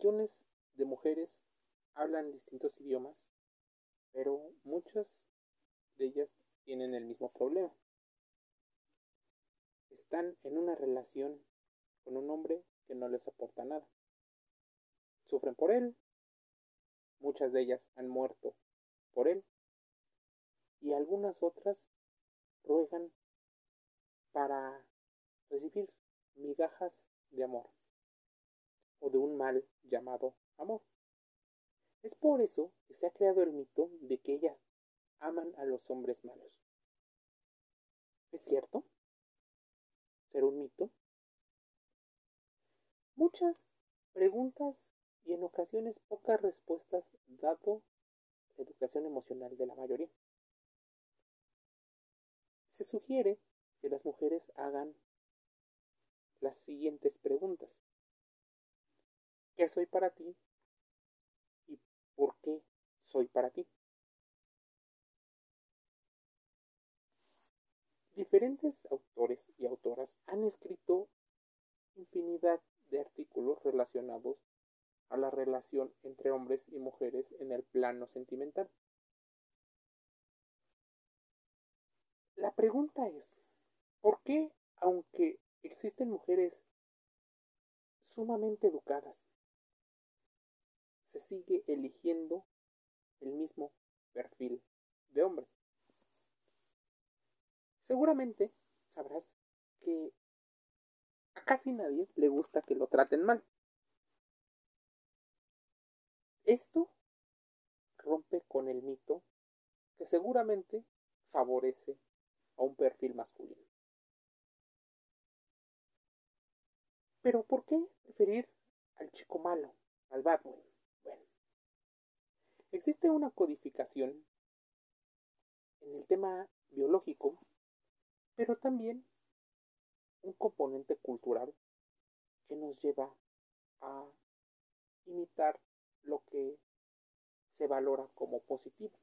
Millones de mujeres hablan distintos idiomas, pero muchas de ellas tienen el mismo problema. Están en una relación con un hombre que no les aporta nada. Sufren por él, muchas de ellas han muerto por él y algunas otras ruegan para recibir migajas de amor o de un mal llamado amor. Es por eso que se ha creado el mito de que ellas aman a los hombres malos. ¿Es cierto? ¿Será un mito? Muchas preguntas y en ocasiones pocas respuestas dado la educación emocional de la mayoría. Se sugiere que las mujeres hagan las siguientes preguntas. ¿Qué soy para ti? ¿Y por qué soy para ti? Diferentes autores y autoras han escrito infinidad de artículos relacionados a la relación entre hombres y mujeres en el plano sentimental. La pregunta es, ¿por qué, aunque existen mujeres sumamente educadas, se sigue eligiendo el mismo perfil de hombre? Seguramente sabrás que a casi nadie le gusta que lo traten mal. Esto rompe con el mito que seguramente favorece a un perfil masculino. Pero ¿por qué preferir al chico malo, al Bueno, existe una codificación en el tema biológico, pero también un componente cultural que nos lleva a imitar lo que se valora como positivo.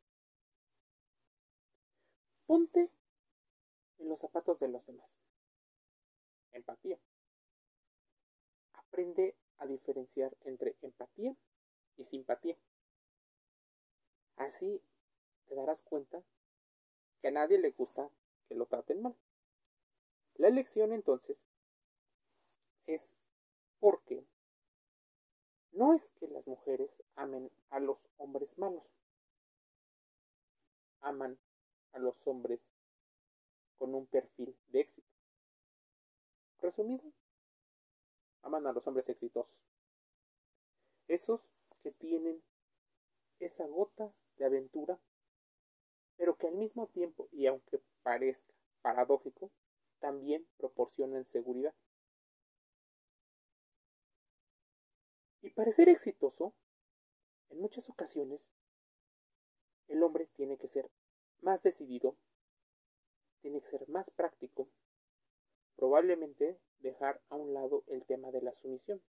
Ponte en los zapatos de los demás. Empatía. Aprende a diferenciar entre empatía y simpatía. Así te darás cuenta que a nadie le gusta que lo traten mal. La elección entonces es porque no es que las mujeres amen a los hombres malos, aman a los hombres con un perfil de éxito. Resumido, aman a los hombres exitosos. Esos que tienen esa gota de aventura, pero que al mismo tiempo, y aunque parezca paradójico, también proporcionan seguridad. Y para ser exitoso, en muchas ocasiones, el hombre tiene que ser más decidido, tiene que ser más práctico, probablemente dejar a un lado el tema de la sumisión.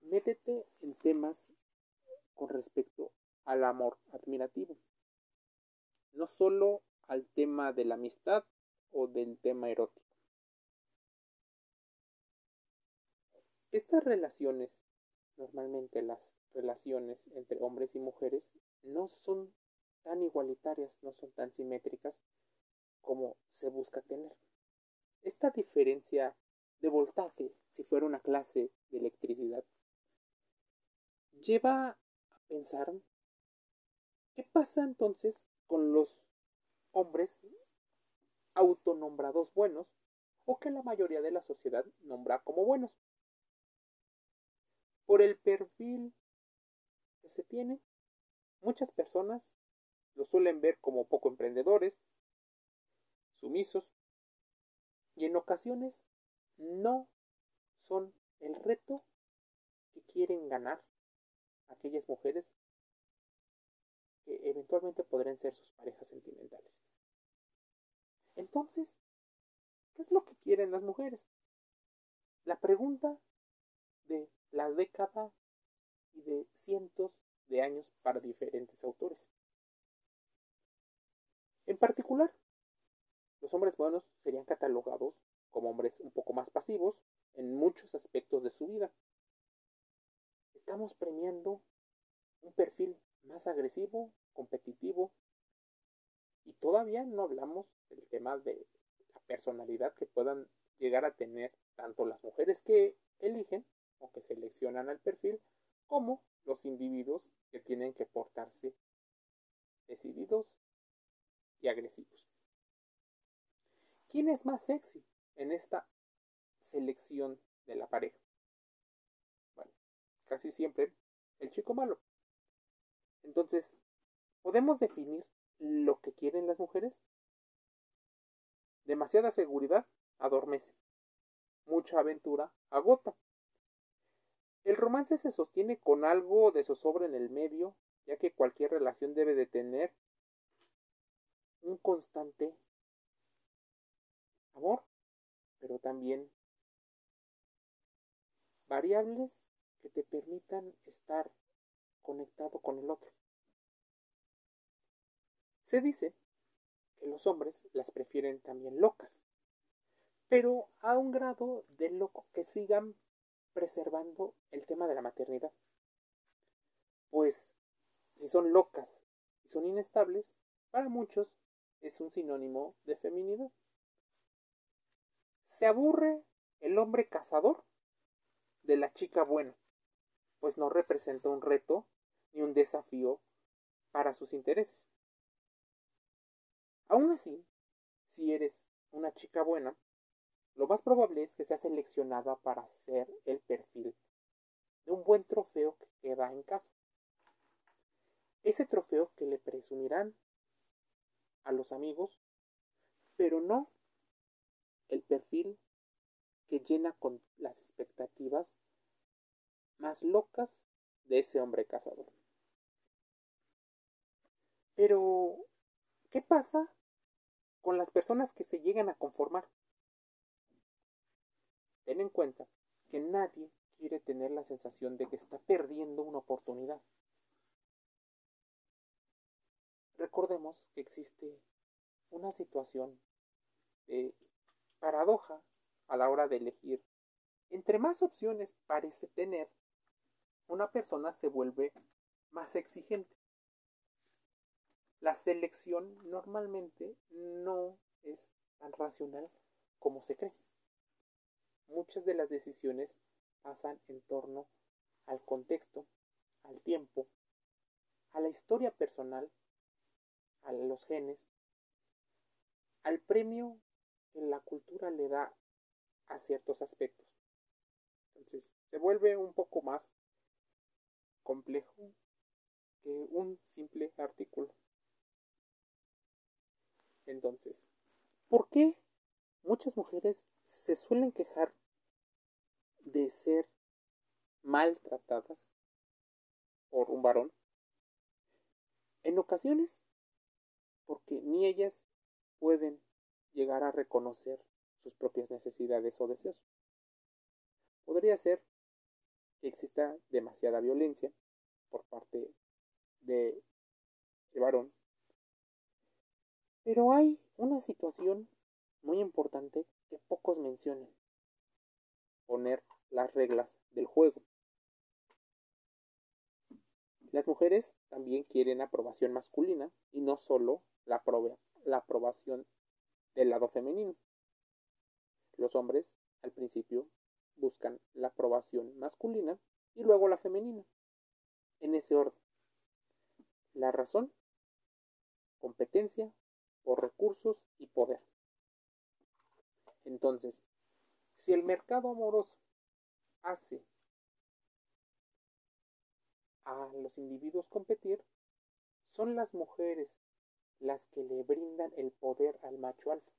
Métete en temas con respecto al amor admirativo. No solo al tema de la amistad o del tema erótico. Estas relaciones, normalmente las relaciones entre hombres y mujeres, no son tan igualitarias, no son tan simétricas como se busca tener. Esta diferencia de voltaje, si fuera una clase de electricidad, lleva a pensar qué pasa entonces con los hombres autonombrados buenos o que la mayoría de la sociedad nombra como buenos. Por el perfil que se tiene, muchas personas lo suelen ver como poco emprendedores, sumisos, y en ocasiones no son el reto que quieren ganar aquellas mujeres que eventualmente podrían ser sus parejas sentimentales. Entonces, ¿qué es lo que quieren las mujeres? La pregunta de la década y de cientos de años para diferentes autores. En particular, los hombres buenos serían catalogados como hombres un poco más pasivos en muchos aspectos de su vida, estamos premiando un perfil más agresivo, competitivo, y todavía no hablamos del tema de la personalidad que puedan llegar a tener tanto las mujeres que eligen o que seleccionan al perfil como los individuos que tienen que portarse decididos y agresivos. ¿Quién es más sexy en esta selección de la pareja? Bueno, casi siempre el chico malo. Entonces, ¿podemos definir lo que quieren las mujeres? Demasiada seguridad adormece. Mucha aventura agota. El romance se sostiene con algo de zozobra en el medio, ya que cualquier relación debe de tener un constante amor, pero también variables que te permitan estar conectado con el otro. Se dice que los hombres las prefieren también locas, pero a un grado de loco que sigan preservando el tema de la maternidad. Pues si son locas y son inestables, para muchos es un sinónimo de feminidad. Se aburre el hombre cazador de la chica buena, pues no representa un reto ni un desafío para sus intereses. Aún así, si eres una chica buena, lo más probable es que sea seleccionada para ser el perfil de un buen trofeo que queda en casa. Ese trofeo que le presumirán a los amigos, pero no el perfil que llena con las expectativas más locas de ese hombre cazador. Pero, ¿qué pasa con las personas que se llegan a conformar? Ten en cuenta que nadie quiere tener la sensación de que está perdiendo una oportunidad. Recordemos que existe una situación de paradoja a la hora de elegir. Entre más opciones parece tener, una persona se vuelve más exigente. La selección normalmente no es tan racional como se cree muchas de las decisiones pasan en torno al contexto, al tiempo, a la historia personal, a los genes, al premio que la cultura le da a ciertos aspectos. Entonces, se vuelve un poco más complejo que un simple artículo. Entonces, ¿por qué muchas mujeres se suelen quejar de ser maltratadas por un varón. En ocasiones, porque ni ellas pueden llegar a reconocer sus propias necesidades o deseos. Podría ser que exista demasiada violencia por parte de el varón. Pero hay una situación muy importante que pocos mencionan. Poner las reglas del juego. Las mujeres también quieren aprobación masculina y no solo la, la aprobación del lado femenino. Los hombres al principio buscan la aprobación masculina y luego la femenina. En ese orden. La razón, competencia por recursos y poder. Entonces, si el mercado amoroso hace a los individuos competir, son las mujeres las que le brindan el poder al macho alfa,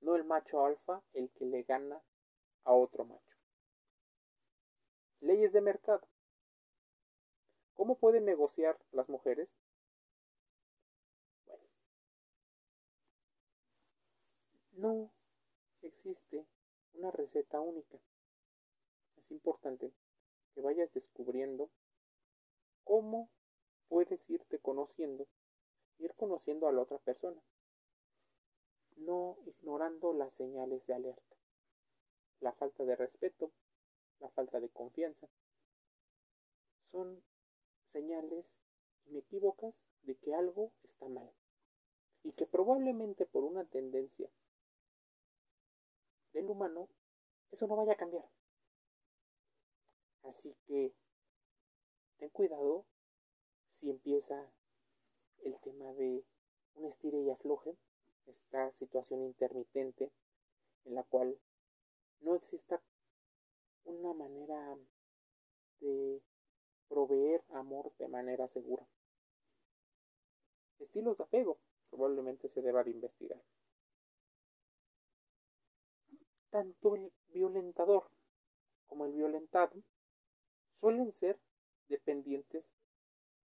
no el macho alfa el que le gana a otro macho. Leyes de mercado. ¿Cómo pueden negociar las mujeres? No existe una receta única. Es importante que vayas descubriendo cómo puedes irte conociendo, ir conociendo a la otra persona, no ignorando las señales de alerta, la falta de respeto, la falta de confianza. son señales inequívocas de que algo está mal y que probablemente por una tendencia del humano eso no vaya a cambiar. Así que ten cuidado si empieza el tema de un estire y afloje, esta situación intermitente en la cual no exista una manera de proveer amor de manera segura. Estilos de apego probablemente se deba de investigar. Tanto el violentador como el violentado suelen ser dependientes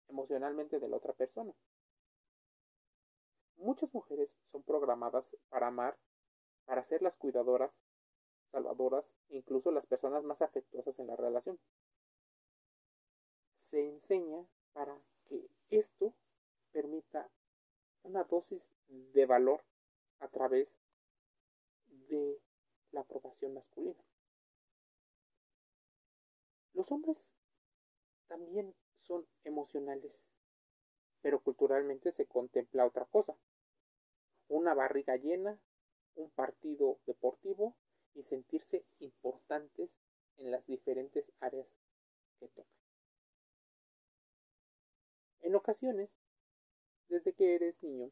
emocionalmente de la otra persona. Muchas mujeres son programadas para amar, para ser las cuidadoras, salvadoras e incluso las personas más afectuosas en la relación. Se enseña para que esto permita una dosis de valor a través de la aprobación masculina. Los hombres también son emocionales, pero culturalmente se contempla otra cosa. Una barriga llena, un partido deportivo y sentirse importantes en las diferentes áreas que tocan. En ocasiones, desde que eres niño,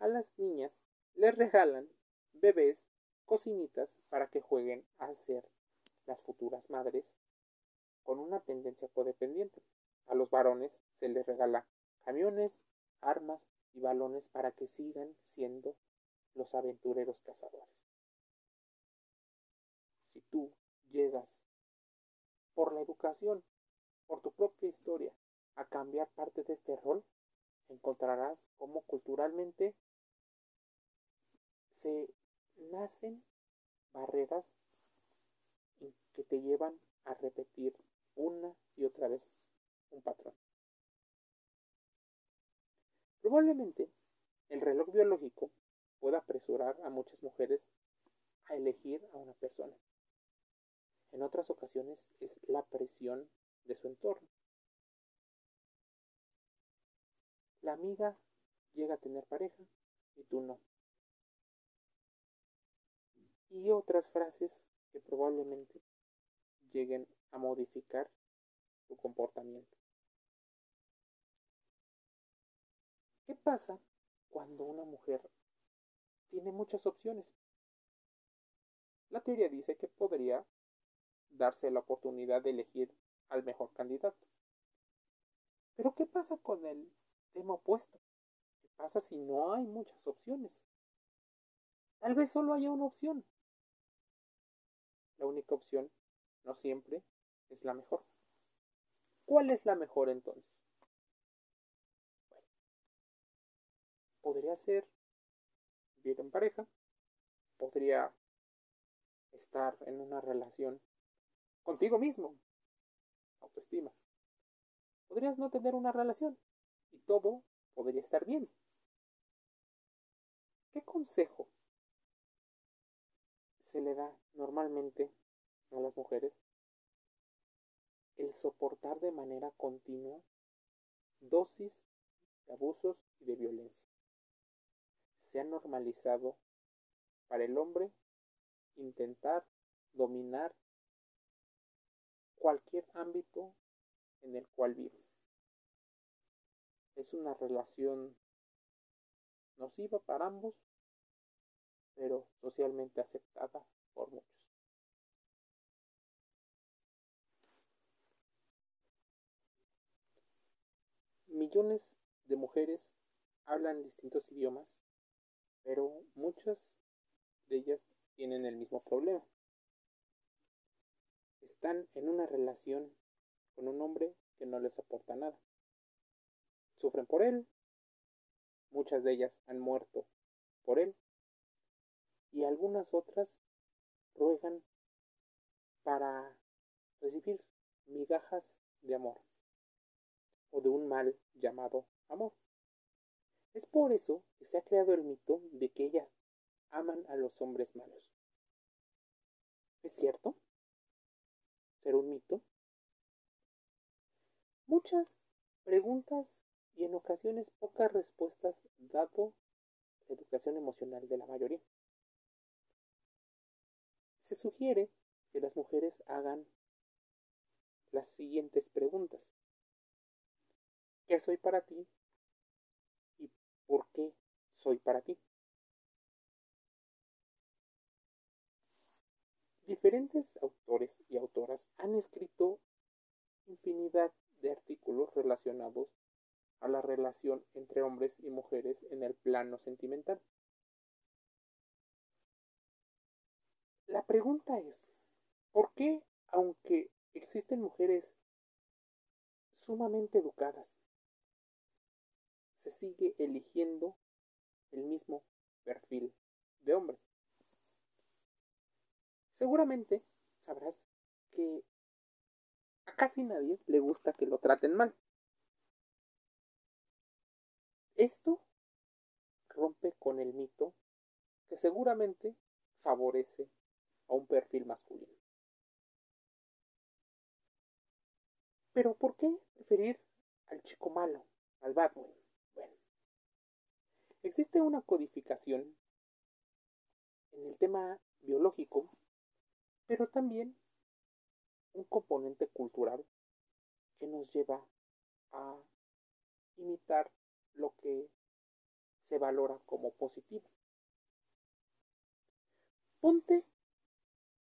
a las niñas les regalan bebés, cocinitas para que jueguen a ser las futuras madres con una tendencia codependiente. A los varones se les regala camiones, armas y balones para que sigan siendo los aventureros cazadores. Si tú llegas por la educación, por tu propia historia, a cambiar parte de este rol, encontrarás cómo culturalmente se nacen barreras que te llevan a repetir una y otra vez un patrón. Probablemente el reloj biológico pueda apresurar a muchas mujeres a elegir a una persona. En otras ocasiones es la presión de su entorno. La amiga llega a tener pareja y tú no. Y otras frases que probablemente lleguen a modificar su comportamiento. ¿Qué pasa cuando una mujer tiene muchas opciones? La teoría dice que podría darse la oportunidad de elegir al mejor candidato. Pero ¿qué pasa con el tema opuesto? ¿Qué pasa si no hay muchas opciones? Tal vez solo haya una opción. La única opción no siempre es la mejor. ¿Cuál es la mejor entonces? Bueno, podría ser vivir en pareja, podría estar en una relación contigo mismo, autoestima. Podrías no tener una relación y todo podría estar bien. ¿Qué consejo se le da normalmente a las mujeres el soportar de manera continua dosis de abusos y de violencia. Se ha normalizado para el hombre intentar dominar cualquier ámbito en el cual vive. Es una relación nociva para ambos, pero socialmente aceptada por muchos. Millones de mujeres hablan distintos idiomas, pero muchas de ellas tienen el mismo problema. Están en una relación con un hombre que no les aporta nada. Sufren por él, muchas de ellas han muerto por él y algunas otras ruegan para recibir migajas de amor o de un mal llamado amor. Es por eso que se ha creado el mito de que ellas aman a los hombres malos. ¿Es cierto? ¿Será un mito? Muchas preguntas y en ocasiones pocas respuestas dado la educación emocional de la mayoría. Se sugiere que las mujeres hagan las siguientes preguntas. ¿Qué soy para ti? ¿Y por qué soy para ti? Diferentes autores y autoras han escrito infinidad de artículos relacionados a la relación entre hombres y mujeres en el plano sentimental. La pregunta es, ¿por qué, aunque existen mujeres sumamente educadas, se sigue eligiendo el mismo perfil de hombre? Seguramente sabrás que a casi nadie le gusta que lo traten mal. Esto rompe con el mito que seguramente favorece a un perfil masculino. Pero ¿por qué preferir al chico malo, al bad Bueno, existe una codificación en el tema biológico, pero también un componente cultural que nos lleva a imitar lo que se valora como positivo. Ponte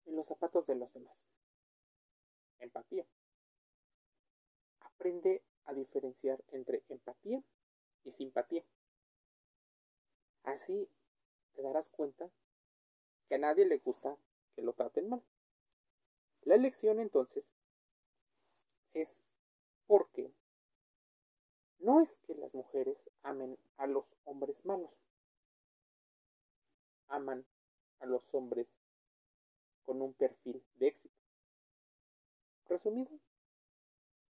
en los zapatos de los demás. Empatía. Aprende a diferenciar entre empatía y simpatía. Así te darás cuenta que a nadie le gusta que lo traten mal. La elección entonces es porque no es que las mujeres amen a los hombres malos. Aman a los hombres con un perfil de éxito. Resumido,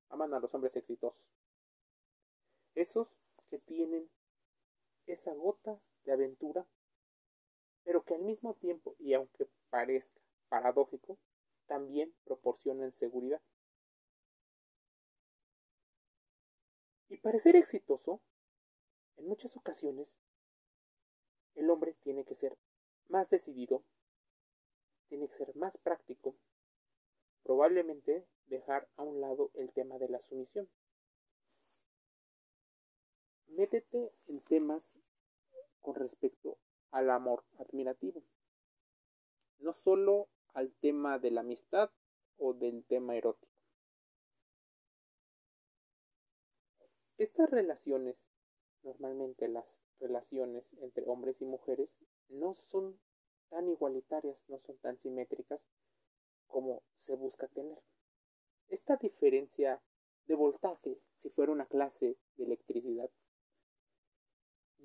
aman a los hombres exitosos. Esos que tienen esa gota de aventura, pero que al mismo tiempo, y aunque parezca paradójico, también proporcionan seguridad. Y para ser exitoso, en muchas ocasiones, el hombre tiene que ser más decidido, tiene que ser más práctico, probablemente dejar a un lado el tema de la sumisión. Métete en temas con respecto al amor admirativo, no solo al tema de la amistad o del tema erótico. Estas relaciones, normalmente las relaciones entre hombres y mujeres, no son tan igualitarias, no son tan simétricas como se busca tener. Esta diferencia de voltaje, si fuera una clase de electricidad,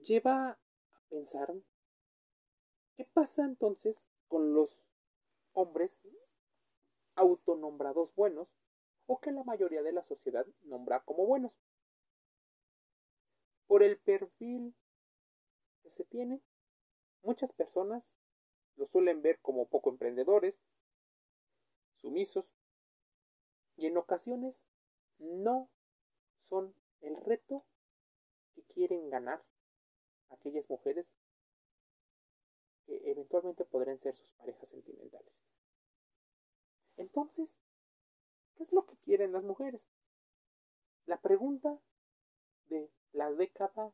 lleva a pensar qué pasa entonces con los hombres autonombrados buenos o que la mayoría de la sociedad nombra como buenos por el perfil que se tiene, muchas personas lo suelen ver como poco emprendedores, sumisos, y en ocasiones no son el reto que quieren ganar aquellas mujeres que eventualmente podrían ser sus parejas sentimentales. Entonces, ¿qué es lo que quieren las mujeres? La pregunta de la década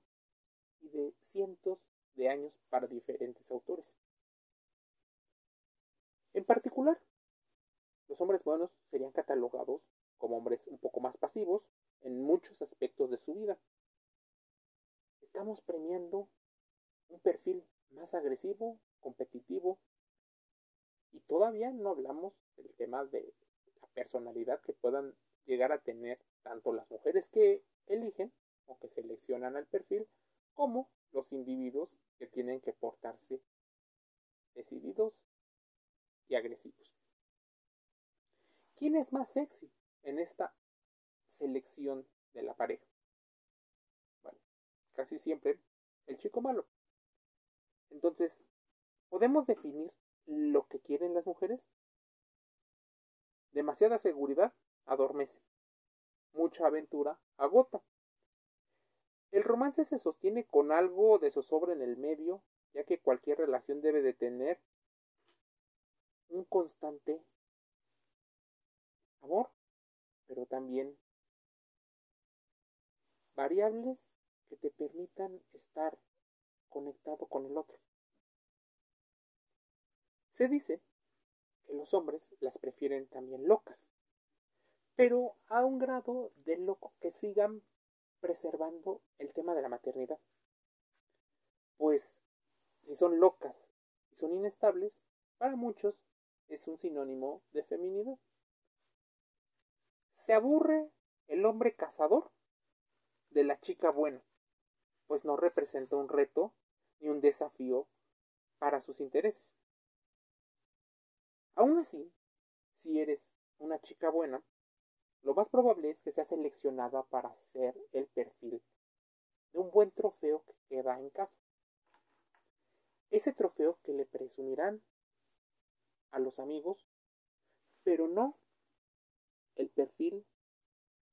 y de cientos de años para diferentes autores. En particular, los hombres buenos serían catalogados como hombres un poco más pasivos en muchos aspectos de su vida. Estamos premiando un perfil más agresivo, competitivo, y todavía no hablamos del tema de la personalidad que puedan llegar a tener tanto las mujeres que eligen o que seleccionan al perfil, como los individuos que tienen que portarse decididos y agresivos. ¿Quién es más sexy en esta selección de la pareja? Bueno, casi siempre el chico malo. Entonces, ¿podemos definir lo que quieren las mujeres? Demasiada seguridad adormece. mucha aventura agota. El romance se sostiene con algo de zozobra en el medio, ya que cualquier relación debe de tener un constante amor, pero también variables que te permitan estar conectado con el otro. Se dice que los hombres las prefieren también locas, pero a un grado de loco que sigan preservando el tema de la maternidad. Pues si son locas y son inestables, para muchos es un sinónimo de feminidad. Se aburre el hombre cazador de la chica buena, pues no representa un reto ni un desafío para sus intereses. Aún así, si eres una chica buena, lo más probable es que sea seleccionada para ser el perfil de un buen trofeo que queda en casa. Ese trofeo que le presumirán a los amigos, pero no el perfil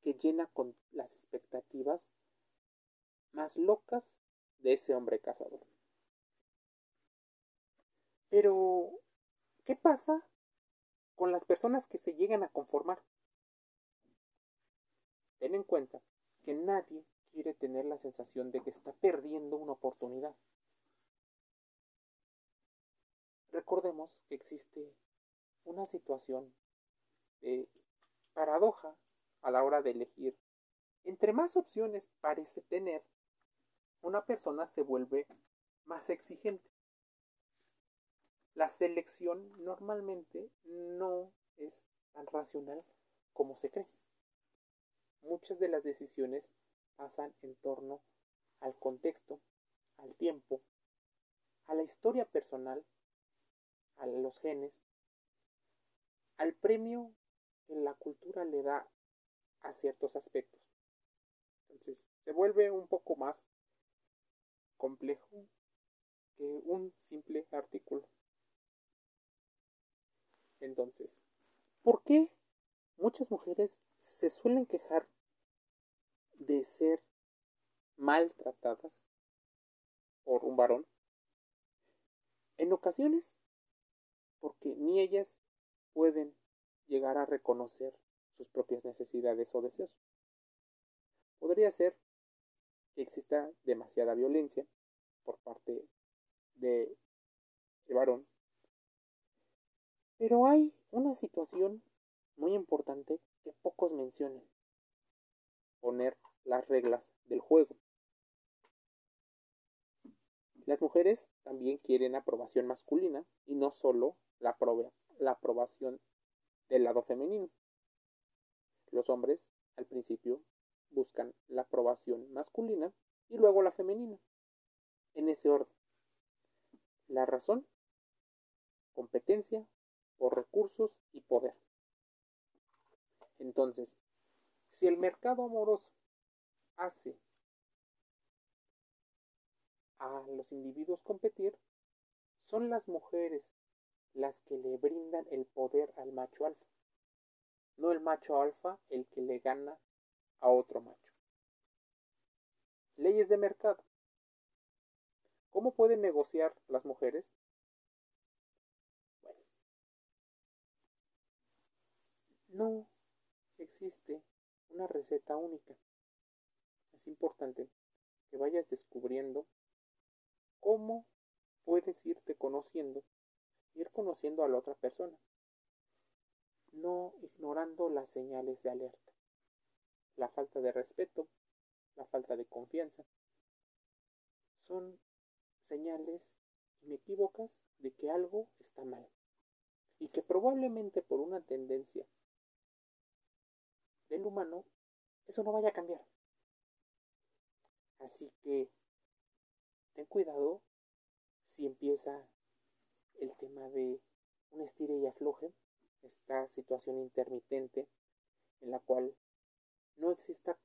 que llena con las expectativas más locas de ese hombre cazador. Pero, ¿qué pasa con las personas que se llegan a conformar? Ten en cuenta que nadie quiere tener la sensación de que está perdiendo una oportunidad. Recordemos que existe una situación de paradoja a la hora de elegir. Entre más opciones parece tener, una persona se vuelve más exigente. La selección normalmente no es tan racional como se cree. Muchas de las decisiones pasan en torno al contexto, al tiempo, a la historia personal, a los genes, al premio que la cultura le da a ciertos aspectos. Entonces, se vuelve un poco más complejo que un simple artículo. Entonces, ¿por qué muchas mujeres se suelen quejar de ser maltratadas por un varón? En ocasiones, porque ni ellas pueden llegar a reconocer sus propias necesidades o deseos. Podría ser que exista demasiada violencia por parte de varón. Pero hay una situación muy importante que pocos mencionan. Poner las reglas del juego. Las mujeres también quieren aprobación masculina y no solo la, la aprobación del lado femenino. Los hombres, al principio, buscan la aprobación masculina y luego la femenina. En ese orden. La razón, competencia por recursos y poder. Entonces, si el mercado amoroso hace a los individuos competir, son las mujeres las que le brindan el poder al macho alfa no el macho alfa el que le gana a otro macho. Leyes de mercado. ¿Cómo pueden negociar las mujeres? Bueno, no existe una receta única. Es importante que vayas descubriendo cómo puedes irte conociendo, ir conociendo a la otra persona no ignorando las señales de alerta, la falta de respeto, la falta de confianza. Son señales inequívocas de que algo está mal y que probablemente por una tendencia del humano eso no vaya a cambiar. Así que ten cuidado si empieza el tema de un estire y afloje esta situación intermitente en la cual no exista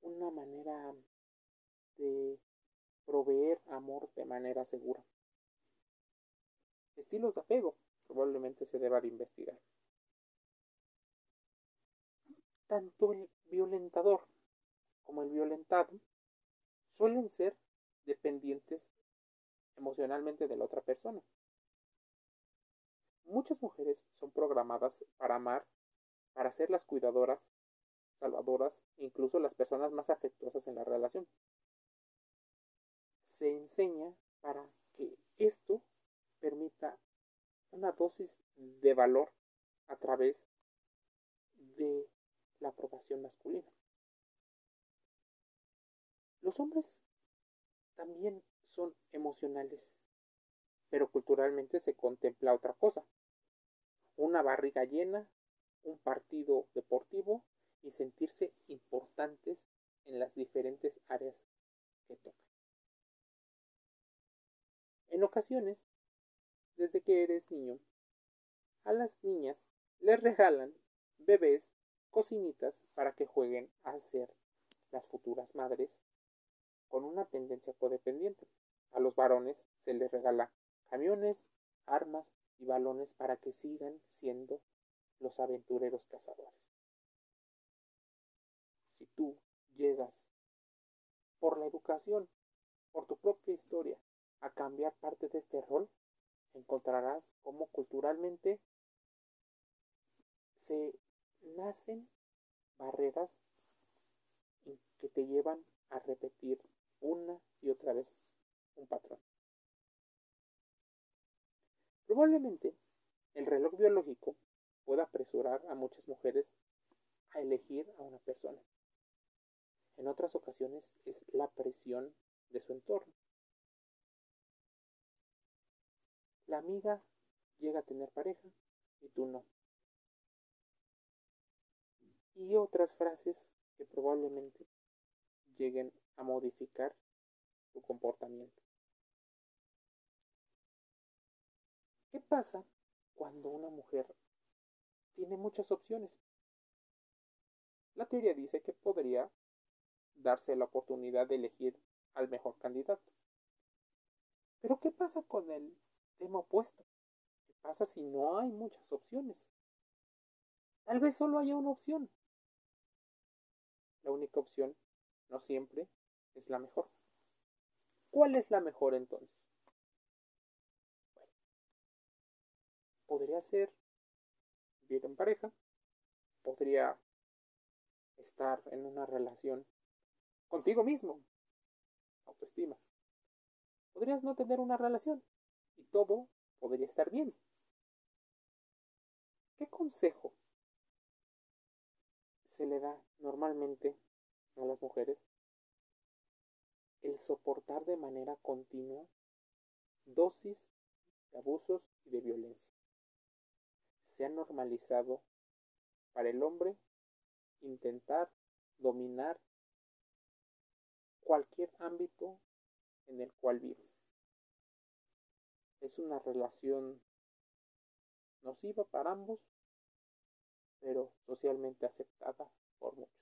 una manera de proveer amor de manera segura. Estilos de apego probablemente se deba de investigar. tanto el violentador como el violentado suelen ser dependientes emocionalmente de la otra persona. Muchas mujeres son programadas para amar, para ser las cuidadoras, salvadoras, incluso las personas más afectuosas en la relación. Se enseña para que esto permita una dosis de valor a través de la aprobación masculina. Los hombres también son emocionales, pero culturalmente se contempla otra cosa. Una barriga llena, un partido deportivo y sentirse importantes en las diferentes áreas que tocan. En ocasiones, desde que eres niño, a las niñas les regalan bebés, cocinitas para que jueguen a ser las futuras madres con una tendencia codependiente. A los varones se les regala camiones, armas y balones para que sigan siendo los aventureros cazadores. Si tú llegas por la educación, por tu propia historia, a cambiar parte de este rol, encontrarás cómo culturalmente se nacen barreras que te llevan a repetir una y otra vez un patrón. Probablemente el reloj biológico pueda apresurar a muchas mujeres a elegir a una persona. En otras ocasiones es la presión de su entorno. La amiga llega a tener pareja y tú no. Y otras frases que probablemente lleguen a modificar su comportamiento. ¿Qué pasa cuando una mujer tiene muchas opciones? La teoría dice que podría darse la oportunidad de elegir al mejor candidato. Pero ¿qué pasa con el tema opuesto? ¿Qué pasa si no hay muchas opciones? Tal vez solo haya una opción. La única opción no siempre es la mejor. ¿Cuál es la mejor entonces? Bueno, podría ser vivir en pareja, podría estar en una relación contigo mismo, autoestima. Podrías no tener una relación y todo podría estar bien. ¿Qué consejo se le da normalmente a las mujeres el soportar de manera continua dosis de abusos y de violencia. Se ha normalizado para el hombre intentar dominar cualquier ámbito en el cual vive. Es una relación nociva para ambos, pero socialmente aceptada por muchos.